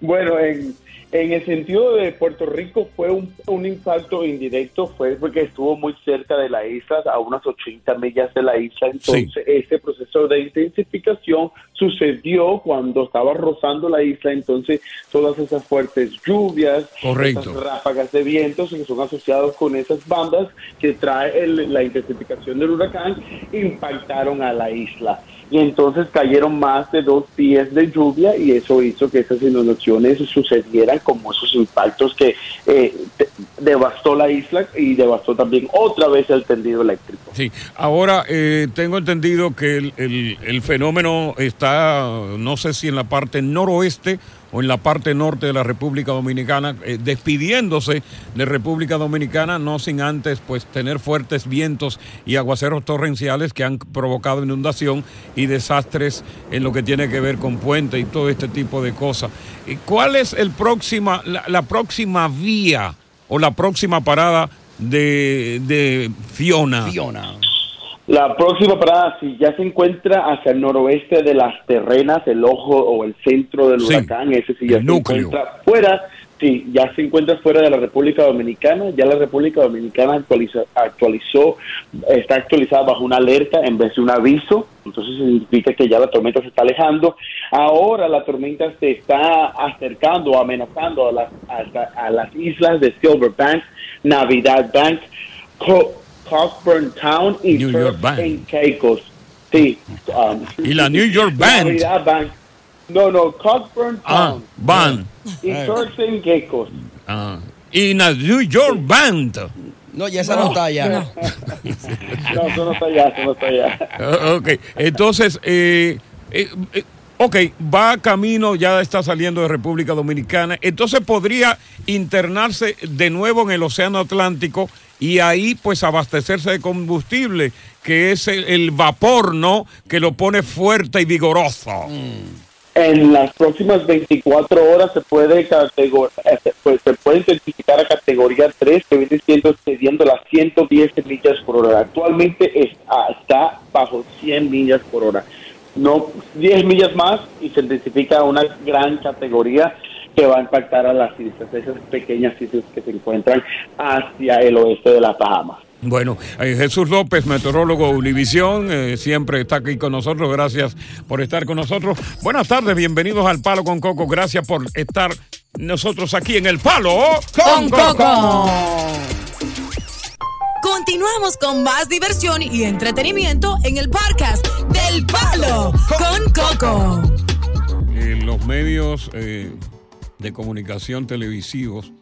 L: Bueno, en, en el sentido de Puerto Rico fue un, un impacto indirecto, fue porque estuvo muy cerca de la isla, a unas 80 millas de la isla, entonces ese proceso de intensificación sucedió cuando estaba rozando la isla, entonces todas esas fuertes lluvias, esas ráfagas de vientos que son asociados con esas bandas que trae el- la intensificación del huracán impactaron a la isla y entonces cayeron más de dos pies de lluvia y eso hizo que esas inundaciones sucedieran como esos impactos que eh, devastó la isla y devastó también otra vez el tendido eléctrico.
D: Sí, ahora eh, tengo entendido que el- el fenómeno está, no sé si en la parte noroeste o en la parte norte de la República Dominicana, eh, despidiéndose de República Dominicana, no sin antes pues tener fuertes vientos y aguaceros torrenciales que han provocado inundación y desastres en lo que tiene que ver con puente y todo este tipo de cosas. ¿Y ¿Cuál es el próxima, la, la próxima vía o la próxima parada de, de Fiona?
E: Fiona.
L: La próxima parada, si ya se encuentra hacia el noroeste de las terrenas, el ojo o el centro del
D: Sí,
L: huracán, ese sí ya se
D: núcleo.
L: encuentra fuera, sí, ya se encuentra fuera de la República Dominicana, ya la República Dominicana actualiza- actualizó, está actualizada bajo una alerta en vez de un aviso, entonces significa que ya la tormenta se está alejando. Ahora la tormenta se está acercando, amenazando a las, a, a las islas de Silver Bank, Navidad Bank, Co- Cockburn Town y
D: New York Bank.
L: and Caicos. Sí. um,
D: Y la New York Band.
L: Bank. No, no, Cockburn
D: Ah,
L: Town
D: Band.
L: y Turks and Caicos.
D: Ah, y la New York Band.
E: No, ya esa no, está ya.
L: No, eso no está allá, eso no está allá.
D: Ah, ok, entonces, eh, eh, eh, ok, va camino, ya está saliendo de República Dominicana, entonces podría internarse de nuevo en el Océano Atlántico y ahí pues abastecerse de combustible, que es el, vapor, ¿no? Que lo pone fuerte y vigoroso.
L: En las próximas 24 horas se puede eh, se puede, se puede intensificar a categoría 3, que viene siendo excediendo las 110 millas por hora. Actualmente ah, está bajo 100 millas por hora. No 10 millas más y se intensifica una gran categoría que va a impactar a las islas, esas pequeñas islas que se encuentran hacia el oeste de las Bahamas.
D: Bueno, eh, Jesús López, meteorólogo Univisión, eh, siempre está aquí con nosotros. Gracias por estar con nosotros. Buenas tardes, bienvenidos al Palo con Coco. Gracias por estar nosotros aquí en el Palo
B: Con Coco.
P: Continuamos con más diversión y entretenimiento en el podcast del Palo con Coco.
D: Eh, los medios eh, de comunicación televisivos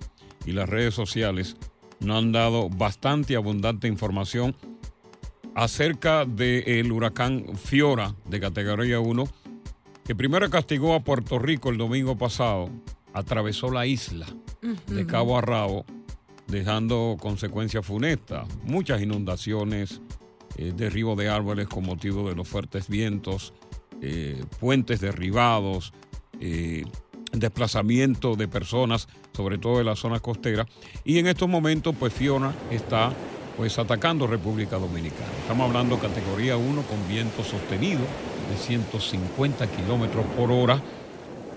D: y las redes sociales nos han dado bastante abundante información acerca del huracán Fiora de categoría 1, que primero castigó a Puerto Rico el domingo pasado, atravesó la isla de Cabo a Rabo, dejando consecuencias funestas, muchas inundaciones, eh, derribo de árboles con motivo de los fuertes vientos, eh, puentes derribados, eh, desplazamiento de personas, sobre todo de la zona costera. Y en estos momentos, pues Fiona está pues atacando República Dominicana. Estamos hablando categoría 1 con viento sostenido de 150 kilómetros por hora.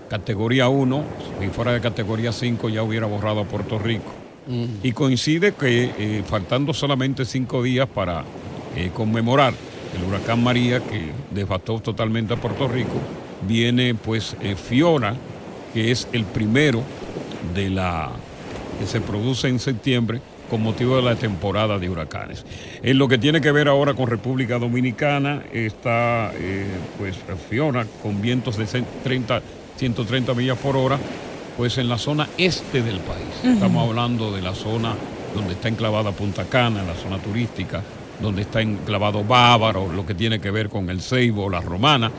D: Categoría 1, si fuera de categoría 5 ya hubiera borrado a Puerto Rico. Y coincide que eh, faltando solamente cinco días para eh, conmemorar el huracán María que devastó totalmente a Puerto Rico, viene pues eh, Fiona, que es el primero de la que se produce en septiembre con motivo de la temporada de huracanes. En lo que tiene que ver ahora con República Dominicana está eh, pues Fiona con vientos de 30, 130 millas por hora, pues en la zona este del país. Estamos hablando de la zona donde está enclavada Punta Cana, la zona turística, donde está enclavado Bávaro, lo que tiene que ver con el Ceibo, la Romana.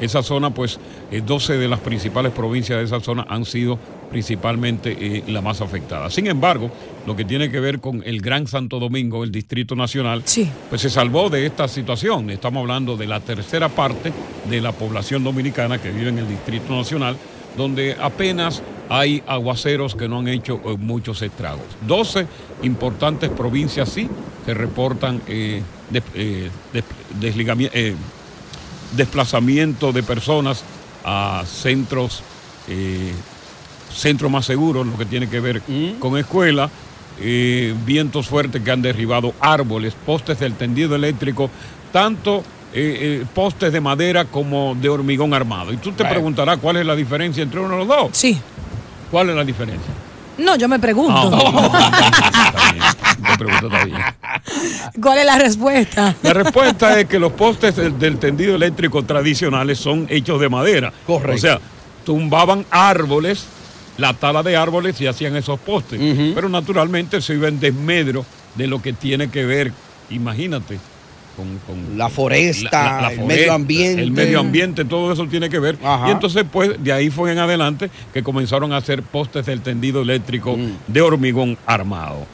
D: Esa zona, pues, eh, 12 de las principales provincias de esa zona han sido principalmente eh, la más afectada. Sin embargo, lo que tiene que ver con el Gran Santo Domingo, el Distrito Nacional, pues se salvó de esta situación. Estamos hablando de la tercera parte de la población dominicana que vive en el Distrito Nacional, donde apenas hay aguaceros que no han hecho eh, muchos estragos. 12 importantes provincias sí se reportan eh, de- eh, des- desligami- eh, desplazamiento de personas a centros, eh, centros más seguros, lo que tiene que ver con escuelas, eh, vientos fuertes que han derribado árboles, postes del tendido eléctrico, tanto eh, eh, postes de madera como de hormigón armado. Y tú te
B: Bueno.
D: preguntarás cuál es la diferencia entre uno y los dos.
B: Sí.
D: ¿Cuál es la diferencia?
B: No, yo me pregunto.
D: Te pregunto todavía.
B: ¿Cuál es la respuesta?
D: La respuesta es que los postes del, del tendido eléctrico tradicionales son hechos de madera.
E: Correcto.
D: O sea, tumbaban árboles, la tala de árboles y hacían esos postes. Pero naturalmente se iba en desmedro de lo que tiene que ver, imagínate, con, con
E: La foresta, el medio ambiente.
D: El medio ambiente, todo eso tiene que ver.
E: Ajá.
D: Y entonces, pues, de ahí fue en adelante que comenzaron a hacer postes del tendido eléctrico
E: Mm.
D: de hormigón armado.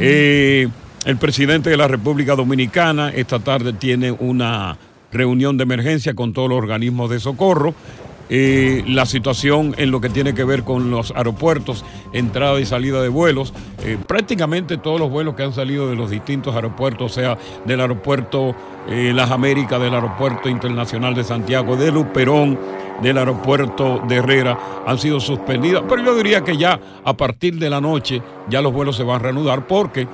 D: Eh, el presidente de la República Dominicana esta tarde tiene una reunión de emergencia con todos los organismos de socorro. Eh, la situación en lo que tiene que ver con los aeropuertos, entrada y salida de vuelos, eh, prácticamente todos los vuelos que han salido de los distintos aeropuertos, o sea, del aeropuerto eh, Las Américas, del aeropuerto internacional de Santiago, de Luperón, del aeropuerto de Herrera, han sido suspendidas. Pero yo diría que ya a partir de la noche ya los vuelos se van a reanudar porque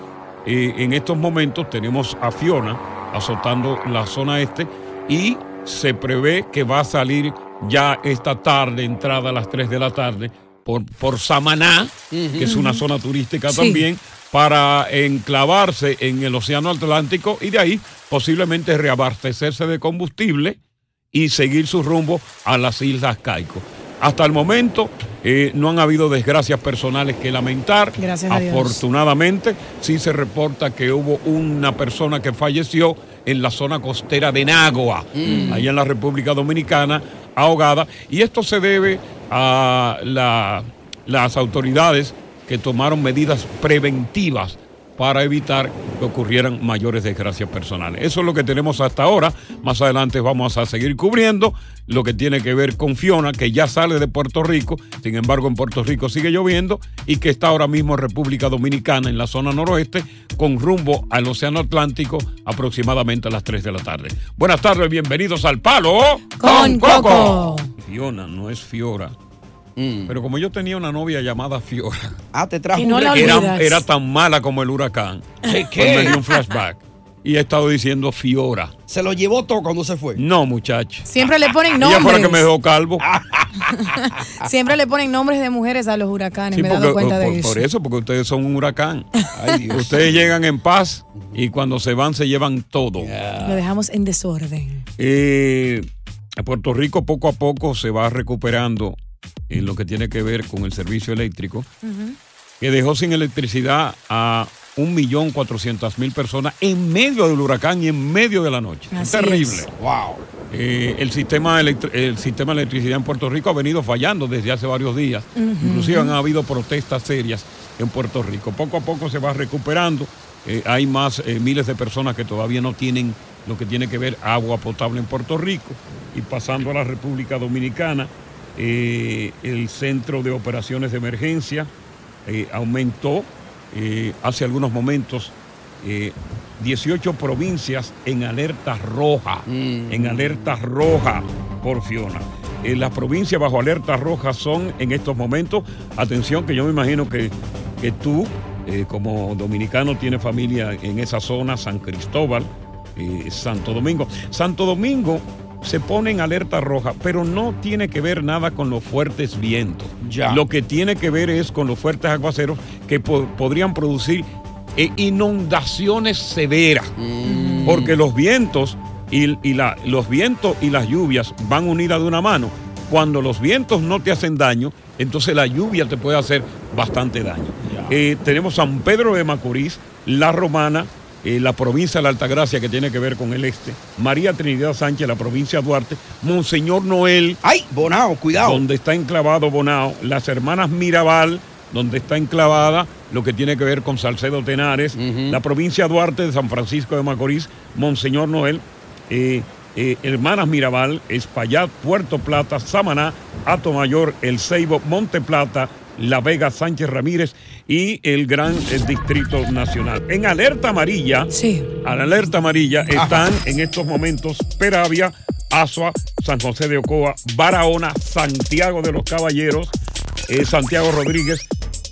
D: eh, en estos momentos tenemos a Fiona azotando la zona este y se prevé que va a salir ya esta tarde, entrada a las 3 de la tarde, por, por Samaná, que es una zona turística
Q: Sí.
D: también, para enclavarse en el Océano Atlántico y de ahí posiblemente reabastecerse de combustible y seguir su rumbo a las Islas Caicos. Hasta el momento eh, no han habido desgracias personales que lamentar.
B: Gracias a Dios.
D: Afortunadamente, sí se reporta que hubo una persona que falleció en la zona costera de Nagua,
Q: Mm.
D: allá en la República Dominicana, ahogada. Y esto se debe a la- las autoridades que tomaron medidas preventivas para evitar que ocurrieran mayores desgracias personales. Eso es lo que tenemos hasta ahora. Más adelante vamos a seguir cubriendo lo que tiene que ver con Fiona, que ya sale de Puerto Rico, sin embargo en Puerto Rico sigue lloviendo y que está ahora mismo en República Dominicana, en la zona noroeste, con rumbo al Océano Atlántico aproximadamente a las 3 de la tarde. Buenas tardes, bienvenidos al Palo
B: Con Coco.
D: Fiona, no es Fiora. Pero como yo tenía una novia llamada Fiora.
E: Ah, te trajo
B: Y no
E: un
B: la
E: regalo.
D: era, tan mala como el huracán.
E: ¿Qué,
D: Pues me dio un flashback. Y he estado diciendo Fiora.
E: Se lo llevó todo cuando se fue.
D: No, muchacho.
B: Siempre le ponen
D: Ella fue la que me
B: nombres.
D: dejó calvo.
B: Siempre le ponen nombres de mujeres a los huracanes.
D: Sí,
B: me he dado cuenta de
D: por,
B: eso.
D: por eso, porque ustedes son un huracán. Ustedes llegan en paz y cuando se van se llevan todo.
B: Lo dejamos en desorden.
D: Eh, Puerto Rico poco a poco se va recuperando en lo que tiene que ver con el servicio eléctrico, que dejó sin electricidad a 1.400.000 personas en medio del huracán y en medio de la noche. Es terrible.
B: es.
E: Wow.
D: Eh, el, sistema el sistema de electricidad en Puerto Rico ha venido fallando desde hace varios días. Inclusive han habido protestas serias en Puerto Rico. Poco a poco se va recuperando. Eh, hay más eh, miles de personas que todavía no tienen lo que tiene que ver agua potable en Puerto Rico. Y pasando a la República Dominicana, eh, el Centro de Operaciones de Emergencia eh, aumentó eh, hace algunos momentos eh, 18 provincias en alerta roja, en alerta roja por Fiona. Las provincias bajo alerta roja son en estos momentos, atención que yo me imagino que, que tú como dominicano tienes familia en esa zona, San Cristóbal, Santo Domingo. Santo Domingo se pone en alerta roja, pero no tiene que ver nada con los fuertes vientos.
E: Ya.
D: Lo que tiene que ver es con los fuertes aguaceros que po- podrían producir eh, inundaciones severas, porque los vientos y, y la- los vientos y las lluvias van unidas de una mano. Cuando los vientos no te hacen daño, entonces la lluvia te puede hacer bastante daño. Eh, tenemos San Pedro de Macorís, La Romana, eh, la provincia de la Altagracia que tiene que ver con el este, María Trinidad Sánchez, la provincia de Duarte, Monseñor Noel.
E: ¡Ay, Bonao, cuidado!
D: Donde está enclavado Bonao, las hermanas Mirabal, donde está enclavada lo que tiene que ver con Salcedo Tenares, la provincia de Duarte de San Francisco de Macorís, Monseñor Noel, eh, eh, Hermanas Mirabal, Espaillat, Puerto Plata, Samaná, Atomayor, El Ceibo, Monte Plata, La Vega, Sánchez Ramírez y el Gran eh, Distrito Nacional. En alerta amarilla, a la alerta amarilla están en estos momentos Peravia, Asua, San José de Ocoa, Barahona, Santiago de los Caballeros, eh, Santiago Rodríguez,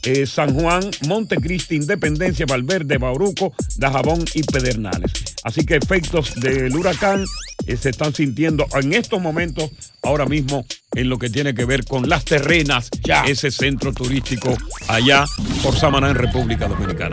D: eh, San Juan, Montecristi, Independencia, Valverde, Bauruco, Dajabón y Pedernales. Así que efectos del huracán se están sintiendo en estos momentos, ahora mismo, en lo que tiene que ver con las terrenas, ese centro turístico allá por Samaná en República Dominicana.